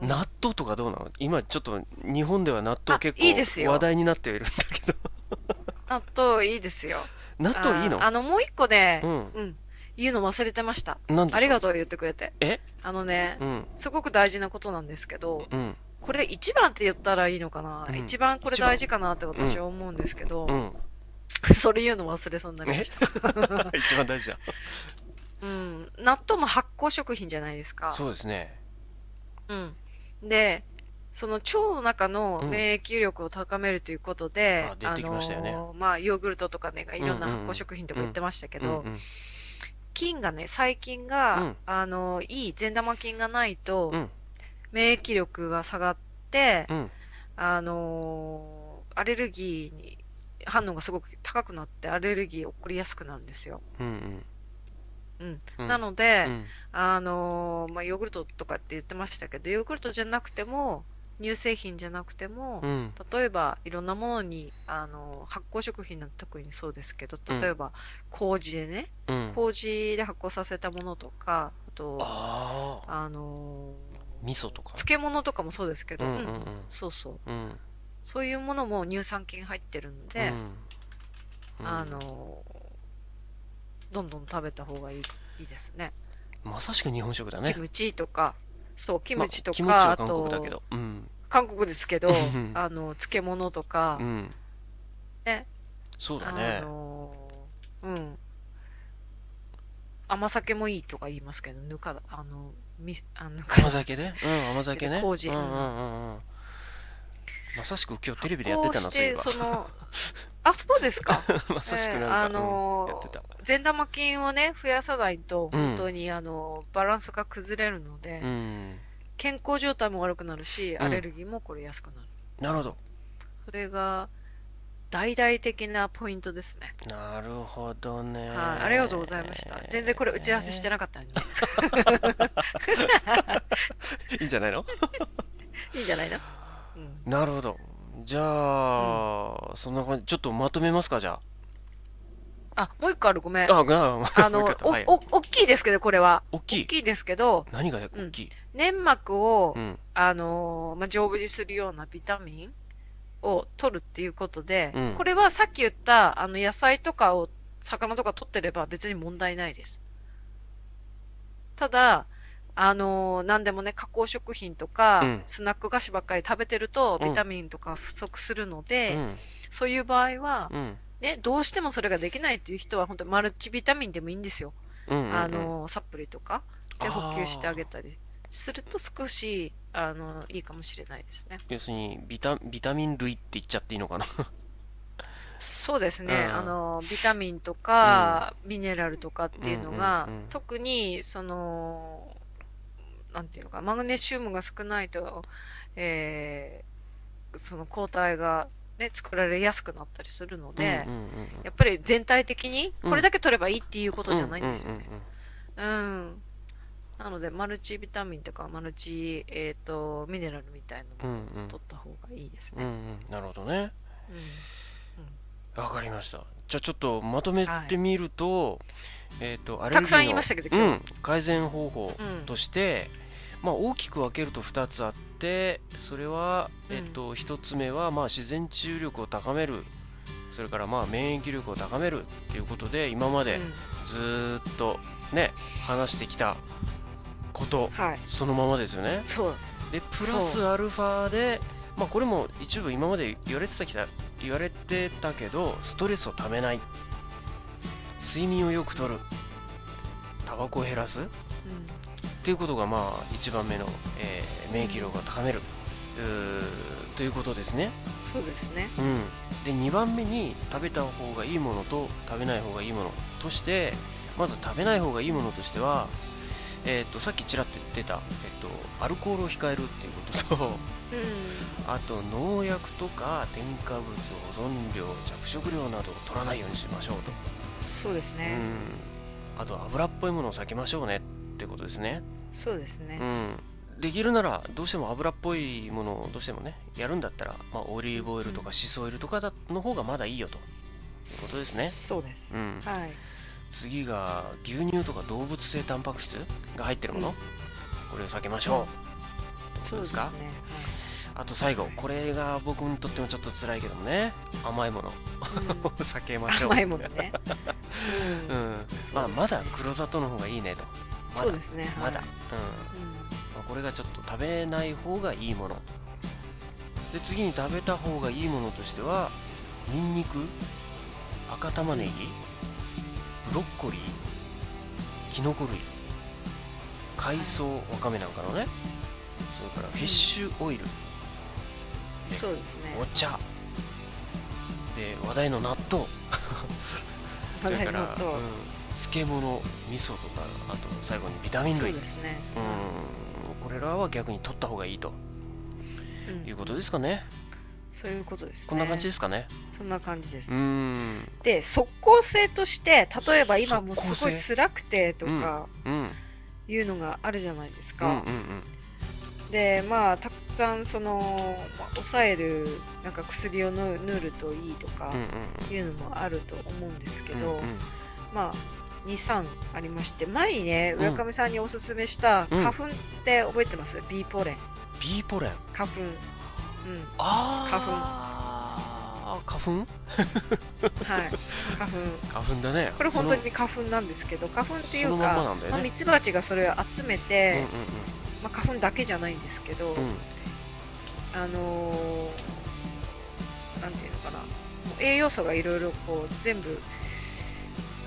納豆とかどうなの？今ちょっと日本では納豆あ結構話題になっているんだけど。納豆いいですよ。納豆いいの？ああの、もう一個ね、うん。うん。言うの忘れてました。ありがとう言ってくれて。え？あのねう、ん。すごく大事なことなんですけど、うん。これ一番って言ったらいいのかな、うん。一番これ大事かなって私は思うんですけど、うん それ言うの忘れそうになりました。一番大事だ。うん。納豆も発酵食品じゃないですか。そうですね。うん。で、その腸の中のうん。免疫力を高めるということで、あ出てきましたよね。のーまあ、ヨーグルトとかね、いろんなうんうん。うん発酵食品とか言ってましたけど、うんうん。菌がね、細菌が、うん。あの、いい善玉菌がないと、うん。免疫力が下がって、うん。あのーアレルギーに、反応がすごく高くなって、アレルギー起こりやすくなるんですよ。うんうん。うん。なので、うん。あのーまあ、ヨーグルトとかって言ってましたけど、ヨーグルトじゃなくても、乳製品じゃなくても、うん。例えばいろんなものに、あのー発酵食品なんて特にそうですけど、例えば、麹でね、うん。麹で発酵させたものとか、あと、あのー味噌とか。漬物とかもそうですけど、うんうんうん。うん。そうそう。うんそういうものも乳酸菌入ってるんで、うん。あのーどんどん食べた方がいいいいですね。まさしく日本食だね。キムチとか、そう、キムチとか、まあ韓国だけと、ど。うん。韓国ですけどうん、あの、漬物とかう、ん。ね、あそうだね。のーうん。甘酒もいいとか言いますけど、ぬかだ、あの、み、あの、甘酒ね。うん甘酒ね。麹うんうんうんうんまさしく今日テレビでやってたなそういえばその、あ、そうですか？まさしくえーあなんか、のーうんやってた善玉菌をね、増やさないと、うん本当に、あの、バランスが崩れるので、うん健康状態も悪くなるし、うんアレルギーも起こりやすくなる。なるほどそれが、大々的なポイントですね。なるほどねはい、ありがとうございました。全然これ打ち合わせしてなかったのに。いいんじゃないの？いいんじゃないの？うん。なるほど。じゃあ、そんな感じ。ちょっとまとめますかじゃあ、もう一個ある、ごめん。ああがあの、お、お、大きいですけど、これは。大きい？大きいですけど、何が大きい？粘膜を、うん。あのーまあ、丈夫にするようなビタミンを取るっていうことで、うん。これはさっき言った、あの、野菜とかを、魚とか取ってれば別に問題ないです。ただ、あのー何でもね、加工食品とか、うん。スナック菓子ばっかり食べてると、うん。ビタミンとか不足するのうで、ん。そういう場合は、うん。ね、どうしてもそれができないっていう人は、本当にマルチビタミンでもいいんですよ。うんうんうん。あの、サプリとかで補給してあげたりすると少し、あの、いいかもしれないですね。要するにビタビタミン類って言っちゃっていいのかな？そうですね。うん。あの、ビタミンとか、ミネラルとかっていうのが、うんうんうん特に、その、なんていうのか、マグネシウムが少ないと、えー、その抗体がね、作られやすくなったりするので、うんうんうんやっぱり全体的に、うん。これだけ取ればいいっていうことじゃないんですよね。うんうんうん。なので、マルチビタミンとか、マルチ、えっ、と、ミネラルみたいなうんのをうんうん。取った方がいいですうんうね。ん。なるほどね。うん。わかりました。じゃあちょっとまとめてみると、えっ、とアレルギーのたくさん言いましたけど今うん、改善方法うん。として、まあ大きく分けると2つあってそれは、うん。えっと1つ目はまあ自然治癒力を高める。それからまあ免疫力を高めるっていうことで今までうん。ずーっとね話してきたことはい。そのままですよね。でプラスアルファでまあこれも一部今まで言われてたきた言われてたけどストレスをためない睡眠をよくとる。タバコを減らす？っていうことがまあ一番目の、えー免疫力を高める。ということですね、そうですね。うん、で2番目に食べた方がいいものと食べない方がいいもの。としてまず食べない方がいいものとしては、えー、とさっきちらっと言ってた、えー、とアルコールを控えるっていうこととうあと農薬とか添加物保存料着色料などを取らないようにしましょうと、ん。そうですね。うん、あと油っぽいものを避けましょうねってことですね、そうですね。う。ん、できるならどうしても油っぽいものをどうしてもねやるんだったら、まあ、オリーブオイルとかシソオイルとかだの方がまだいいよと、ことですね。そうです。うん、はい。次が牛乳とか動物性タンパク質が入ってるもの、うん。これを避けましょう、そうですね。はいあと最後これが僕にとってもちょっと辛いけどもね。甘いもの。うん。避けましょう甘いものね。ううん。んまあまだ黒砂糖の方がいいねと。まだ。そうですね。まだ、はいうん。まあこれがちょっと食べない方がいいもの。で次に食べた方がいいものとしてはニンニク。赤玉ねぎブロッコリー。キノコ類。海藻。わかめなんかのね。それからフィッシュオイル、そうですね。お茶。で話題の納豆。それから、話題のとうん。漬物味噌とかあと最後にビタミンそう類ですね。うん。これらは逆に取った方がいいと。うん。いうことですかね、そういうことですね。こんな感じですかね。そんな感じです。う。ん。で、即効性として、例えば今もすごい辛くてとかうん。いうのがあるじゃないですうんうんか。で、まあ、たくさんその、まあ抑えるなんか薬を塗塗るといいとかうんうんいうのもあると思うんですけど、うんうんまあ、2、3ありまして、前にね、うん浦上さんにおすすめしたうん花粉って覚えてます、?B ポレン。B ポレン？花粉。うん。あ花粉あ花粉？はい。花粉。花粉だねこれ本当そに花粉なんですけど、花粉っていうか、まあ、ミツバチがそれを集めて、のまあ、花粉だけじゃないんですけど、うん。あのーなんていうのかな、栄養素がいろいろこう全部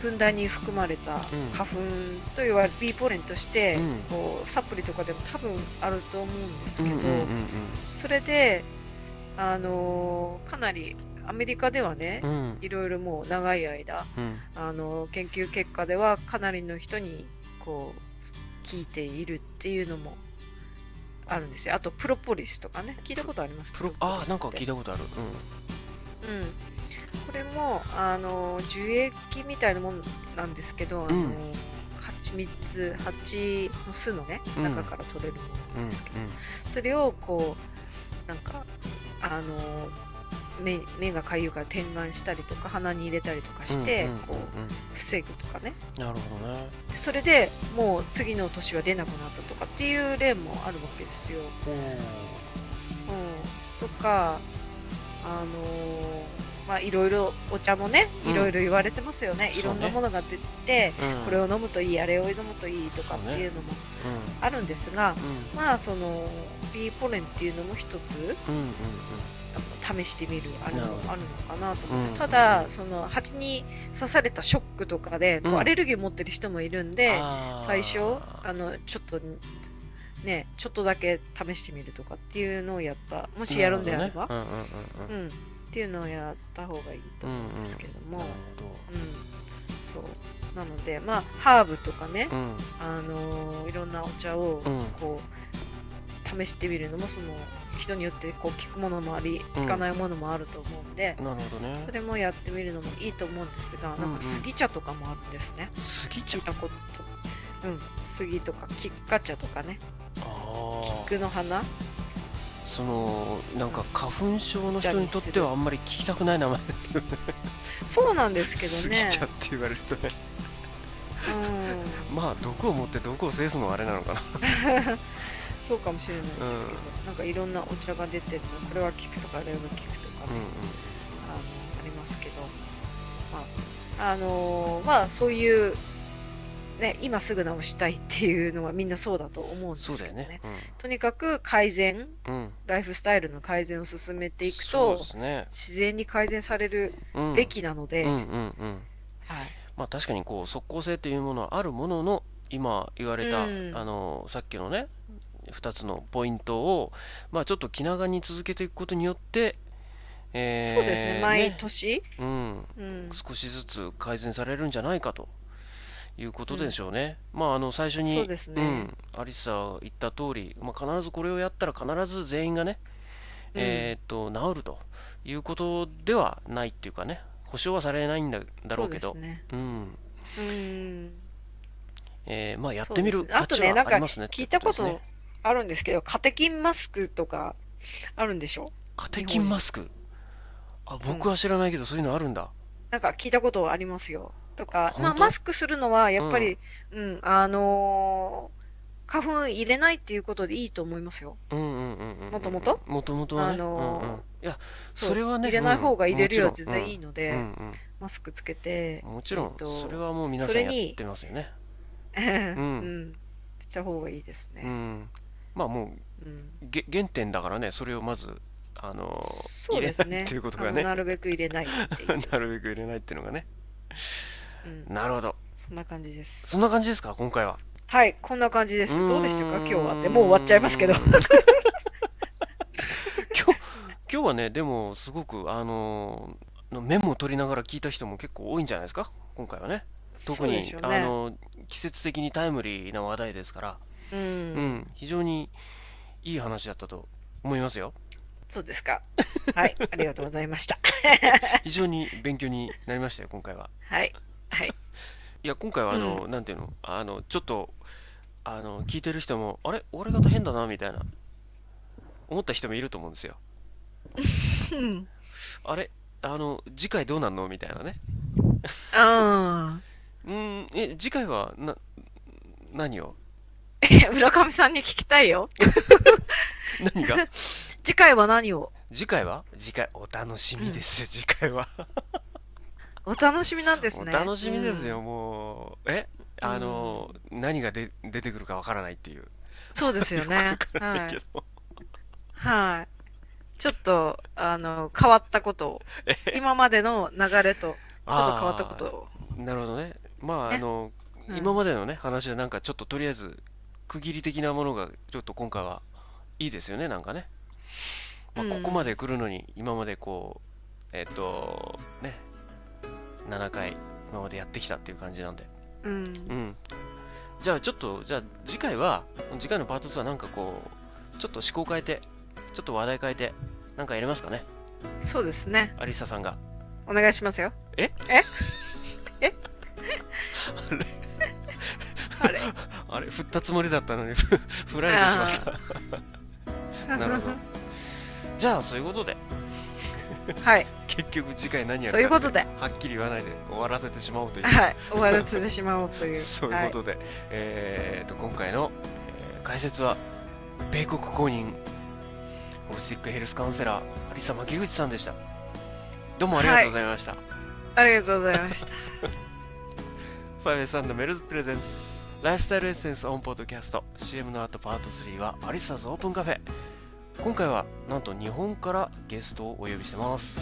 ふんだんに含まれた花粉と言われる B ポレンとして、うん。こうサプリとかでも多分あると思うんですけど、それで、あのーかなりアメリカではね、うん。いろいろもう長い間、うん。あの研究結果ではかなりの人にこう聞いているっていうのもあるんですよ。あとプロポリスとかね。聞いたことありますプロあなんか聞いたたことある。うん。これもあの樹液みたいなもんなんですけど、あのうん蜂蜜蜂の巣のねうん。中から取れるもうんうんのなんですけど、それをこうなんかあの目目がかゆいから点眼したりとか鼻に入れたりとかして、うんうんうんこう防ぐとかね。うんなるほどね。でそれでもう次の年は出なくなったとかっていう例もあるわけですよ。うん、とかあのーまあいろいろお茶もねうん。いろいろ言われてますよね、いろんなものが出て、うん。これを飲むといいあれを飲むといいとかっていうのもあるんですが、うん。まあその B ポレンっていうのも一つ。うんうん試してみるあるほど。あるのかなと思って、うん。ただその蜂に刺されたショックとかでこううん。アレルギーを持ってる人もいるんうんで、あー。最初あのちょっとねちょっとだけ試してみるとかっていうのをやった。もしやるんであれば、うんうんうんうん。うん、っていうのをやった方がいいと思うんですけども、なうん。そう。なのでまあハーブとかね、どうん。あのーいろんなお茶をうん。こう試してみるのもその人によってこう効くものもありうん。効かないものもあると思うんで、なるほどね。それもやってみるのもいいと思うんですが、うんうん。なんか杉茶とかもあるんですね。杉茶？たことうん杉とか菊花茶とかね。ああ菊の花。そのなんか花粉症の人にとってはあんまり聞きたくない名前。そうなんですけど杉ね茶って言われるとね。うん。まあ毒を持って毒を制すのはあれなのかな そうかもしれないですけど、なんかいろんなお茶が出てるのこれは菊とかあれは菊とかね、うんあのありますけど、まああのーまあそういう、ね、今すぐ直したいっていうのはみんなそうだと思うんうんですけどね。そうだよね。とにかく改善うん。うんライフスタイルの改善を進めていくとね。自然に改善されるうん。べきなので、まあ確かにこう即効性というものはあるものの今言われた、うん。あのさっきのね2つのポイントを、まあ、ちょっと気長に続けていくことによって、えーそうですね。毎年、うん、うん、少しずつ改善されるんじゃないかということでしょうね。まああの最初にそうですね。ん、アリサ言った通り、まあ必ずこれをやったら必ず全員がね、うん。えーっと治るということではないっていうかね、保証はされないんだだろうけど、そうですね。うん、うん。えーまあやってみる価値とね、なんかはありますね聞いたことあるんですけど、カテキンマスクとかあるんでしょ？カテキンマスク？あ、僕は知らないけど、そういうのあるんだ。なんか聞いたことありますよ。とか、まあマスクするのはやっぱり、うん、あのー花粉入れないっていうことでいいと思いますよ。うんうんうんうんうん。もともと？もともとはね。あのーうんうんいや、それはね、入れない方が入れるようんり全然いいので、うんうんマスクつけて、もちろん、えっとそれはもう皆さんやってますよね。うん、した方がいいですね。うん。まあもう、うんげ原点だからね、それをまず、あのーそうですね。入れないっていうことがあねのなるべく入れない。なるべく入れないっていうのがね。うん、なるほど。そんな感じです。そんな感じですか、今回は。はい、こんな感じです。どうでしたか？今日はって。もう終わっちゃいますけど。今日、今日はね、でも、すごく、あのーメモを取りながら聞いた人も結構多いんじゃないですか、今回はね。特に、ね。あの季節的にタイムリーな話題ですから、う。うんん、非常にいい話だったと思いますよ。そうですか。はい、ありがとうございました。非常に勉強になりましたよ、今回は。はい。はい。いや、今回は、あの、なんていうの、あの、ちょっと、あの、聞いてる人も、あれ、俺方変だな、みたいな、思った人もいると思うんですよ。うん。あれ、あの、次回どうなんの？みたいなね。あ うーん、え、次回は、な、何を？ー村上さんに聞きたいよ。何が？次回は何を？次回は？次回、お楽しみですよ、次回は。お楽しみなんですおね。楽しみですよ、もう。え？あの、何がで出てくるかわからないっていう。うん。そうですよね。わからはいないけ。ど。はい。ちょっと、あの、変わったことを。今までの流れと、ちょっと変わったことを。なるほどね。まあ、ねあの、うん今までのね、話はなんかちょっととりあえず、区切り的なものがちょっと今回はいいですよね、なんかね。まあ、うんここまで来るのに、今までこう、えっと、ね、7回今までやってきたっていう感じなんで。うんう。ん。じゃあちょっと、じゃあ次回は、次回のパート2はなんかこう、ちょっと思考変えて、ちょっと話題変えて、なんかやれますかね、そうですね。アリサさんが。お願いしますよ。え？え？え？あれ？あれ、振ったつもりだったのに、ふ 振られてしまった。なるほど。じゃあ、そういうことで、はい。結局次回何やるかそういうことで、はっきり言わないで終わらせてしまおうという、はい。終わらせてしまおうという。そういうことで、えーと、今回の、えー解説は、米国公認、ホリスティックヘルスカウンセラー、有沙牧口さんでした。どうもありがとうございました。はい。ありがとうございました。5S& メルズプレゼンツライフスタイルエッセンスオンポッドキャスト CM の後パート3はアリサーズオープンカフェ今回はなんと日本からゲストをお呼びしてます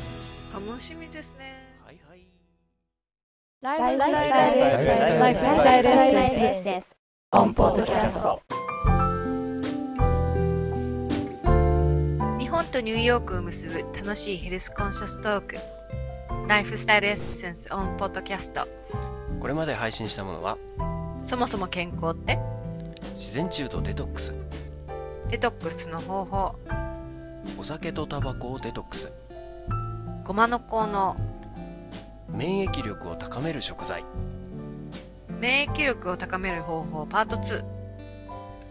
楽しみですね。はいはいライフスタイルLifestyle Essence on Podcast 日本とニューヨークを結ぶ楽しいヘルスコンシャストーク。 Lifestyle Essence on Podcast。これまで配信したものはそもそも健康って？自然治癒とデトックスデトックスの方法。お酒とタバコをデトックスごまの効能。免疫力を高める食材免疫力を高める方法パート2。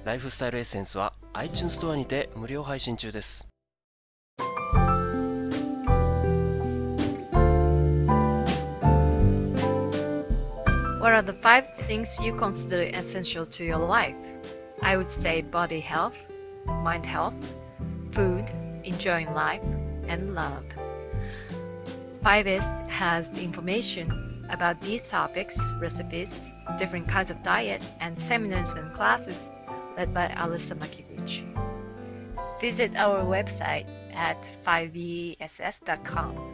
ライフスタイルエッセンスは iTunes ストアにて無料配信中です What are the five things you consider essential to your life? I would say body health, mind health, food, enjoying life, and love. 5S has information about these topics, recipes, different kinds of diet, and seminars and classes led by Alyssa Makiguchi. Visit our website at 5ess.com.「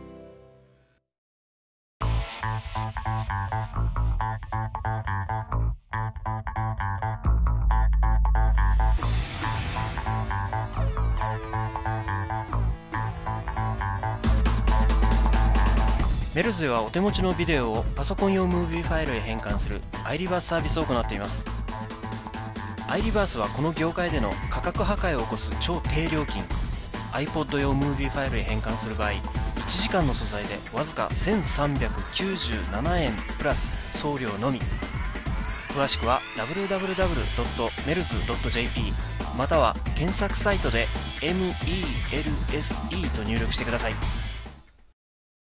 メルズではお手持ちのビデオをパソコン用ムービーファイルへ変換する iReverse サービスを行っています。iReverse はこの業界での価格破壊を起こす超低料金。iPod 用ムービーファイルへ変換する場合1時間の素材でわずか1397円プラス送料のみ。詳しくは www.mels.jp または検索サイトで MELSE と入力してください。